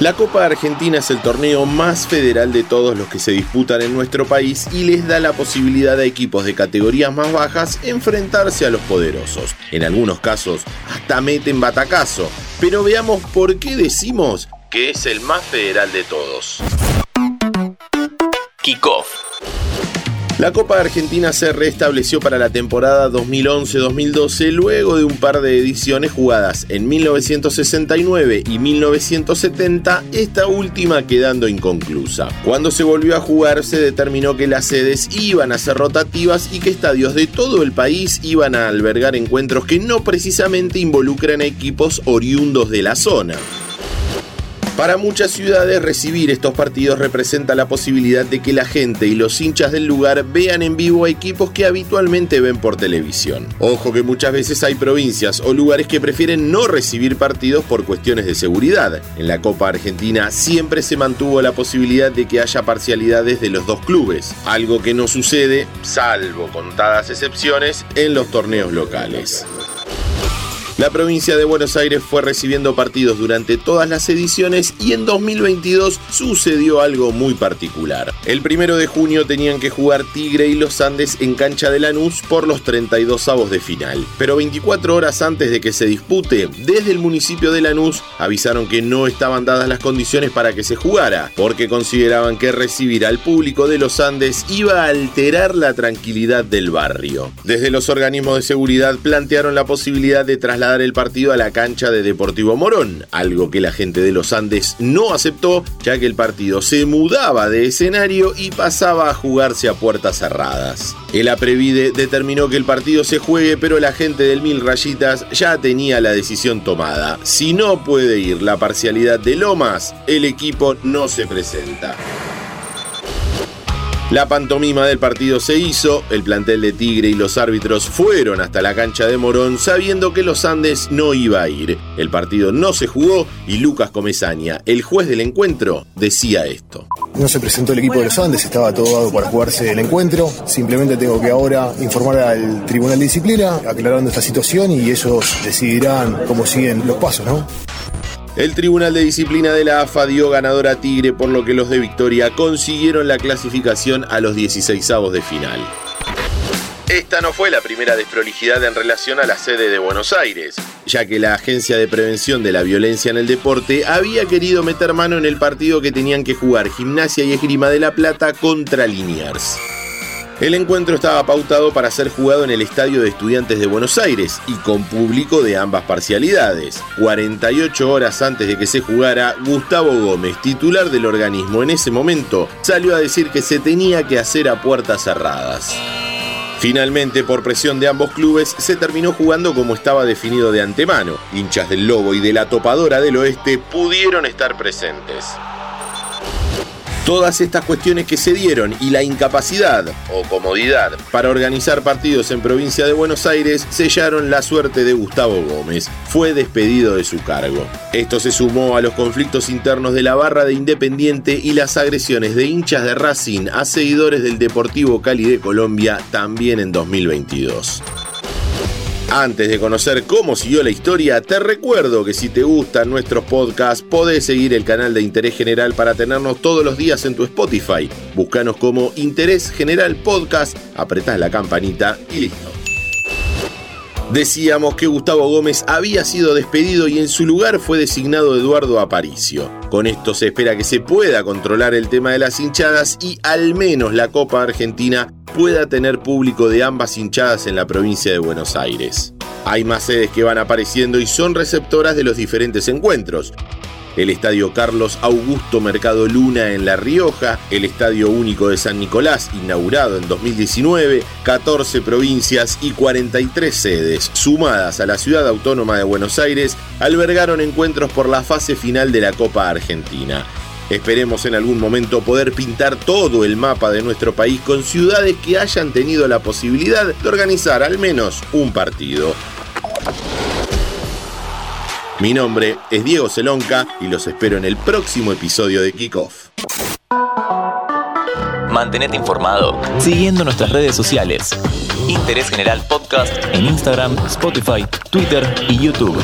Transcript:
La Copa Argentina es el torneo más federal de todos los que se disputan en nuestro país y les da la posibilidad a equipos de categorías más bajas enfrentarse a los poderosos. En algunos casos hasta meten batacazo. Pero veamos por qué decimos que es el más federal de todos. Kickoff. La Copa Argentina se restableció para la temporada 2011-2012 luego de un par de ediciones jugadas en 1969 y 1970, esta última quedando inconclusa. Cuando se volvió a jugar se determinó que las sedes iban a ser rotativas y que estadios de todo el país iban a albergar encuentros que no precisamente involucran a equipos oriundos de la zona. Para muchas ciudades recibir estos partidos representa la posibilidad de que la gente y los hinchas del lugar vean en vivo a equipos que habitualmente ven por televisión. Ojo que muchas veces hay provincias o lugares que prefieren no recibir partidos por cuestiones de seguridad. En la Copa Argentina siempre se mantuvo la posibilidad de que haya parcialidades de los dos clubes, algo que no sucede, salvo contadas excepciones, en los torneos locales. La provincia de Buenos Aires fue recibiendo partidos durante todas las ediciones y en 2022 sucedió algo muy particular. El primero de junio tenían que jugar Tigre y los Andes en cancha de Lanús por los 32 avos de final. Pero 24 horas antes de que se dispute, desde el municipio de Lanús avisaron que no estaban dadas las condiciones para que se jugara, porque consideraban que recibir al público de los Andes iba a alterar la tranquilidad del barrio. Desde los organismos de seguridad plantearon la posibilidad de trasladar el partido a la cancha de Deportivo Morón, algo que la gente de los Andes no aceptó, ya que el partido se mudaba de escenario y pasaba a jugarse a puertas cerradas. El Aprevide determinó que el partido se juegue, pero la gente del Mil Rayitas ya tenía la decisión tomada. Si no puede ir la parcialidad de Lomas, el equipo no se presenta. La pantomima del partido se hizo, el plantel de Tigre y los árbitros fueron hasta la cancha de Morón sabiendo que los Andes no iba a ir. El partido no se jugó y Lucas Comezaña, el juez del encuentro, decía esto. No se presentó el equipo de los Andes, estaba todo dado para jugarse el encuentro. Simplemente tengo que ahora informar al Tribunal de Disciplina aclarando esta situación y ellos decidirán cómo siguen los pasos, ¿no? El Tribunal de Disciplina de la AFA dio ganador a Tigre, por lo que los de Victoria consiguieron la clasificación a los 16avos de final. Esta no fue la primera desprolijidad en relación a la sede de Buenos Aires, ya que la Agencia de Prevención de la Violencia en el Deporte había querido meter mano en el partido que tenían que jugar Gimnasia y Esgrima de la Plata contra Liniers. El encuentro estaba pautado para ser jugado en el Estadio de Estudiantes de Buenos Aires y con público de ambas parcialidades. 48 horas antes de que se jugara, Gustavo Gómez, titular del organismo en ese momento, salió a decir que se tenía que hacer a puertas cerradas. Finalmente, por presión de ambos clubes, se terminó jugando como estaba definido de antemano. Hinchas del Lobo y de la Topadora del Oeste pudieron estar presentes. Todas estas cuestiones que se dieron y la incapacidad o comodidad para organizar partidos en provincia de Buenos Aires sellaron la suerte de Gustavo Gómez. Fue despedido de su cargo. Esto se sumó a los conflictos internos de la barra de Independiente y las agresiones de hinchas de Racing a seguidores del Deportivo Cali de Colombia también en 2022. Antes de conocer cómo siguió la historia, te recuerdo que si te gustan nuestros podcasts, podés seguir el canal de Interés General para tenernos todos los días en tu Spotify. Búscanos como Interés General Podcast, apretás la campanita y listo. Decíamos que Gustavo Gómez había sido despedido y en su lugar fue designado Eduardo Aparicio. Con esto se espera que se pueda controlar el tema de las hinchadas y al menos la Copa Argentina pueda tener público de ambas hinchadas en la provincia de Buenos Aires. Hay más sedes que van apareciendo y son receptoras de los diferentes encuentros. El Estadio Carlos Augusto Mercado Luna en La Rioja, el Estadio Único de San Nicolás, inaugurado en 2019, 14 provincias y 43 sedes, sumadas a la Ciudad Autónoma de Buenos Aires, albergaron encuentros por la fase final de la Copa Argentina. Esperemos en algún momento poder pintar todo el mapa de nuestro país con ciudades que hayan tenido la posibilidad de organizar al menos un partido. Mi nombre es Diego Celonca y los espero en el próximo episodio de Kickoff. Mantenete informado siguiendo nuestras redes sociales. Interés General Podcast en Instagram, Spotify, Twitter y YouTube.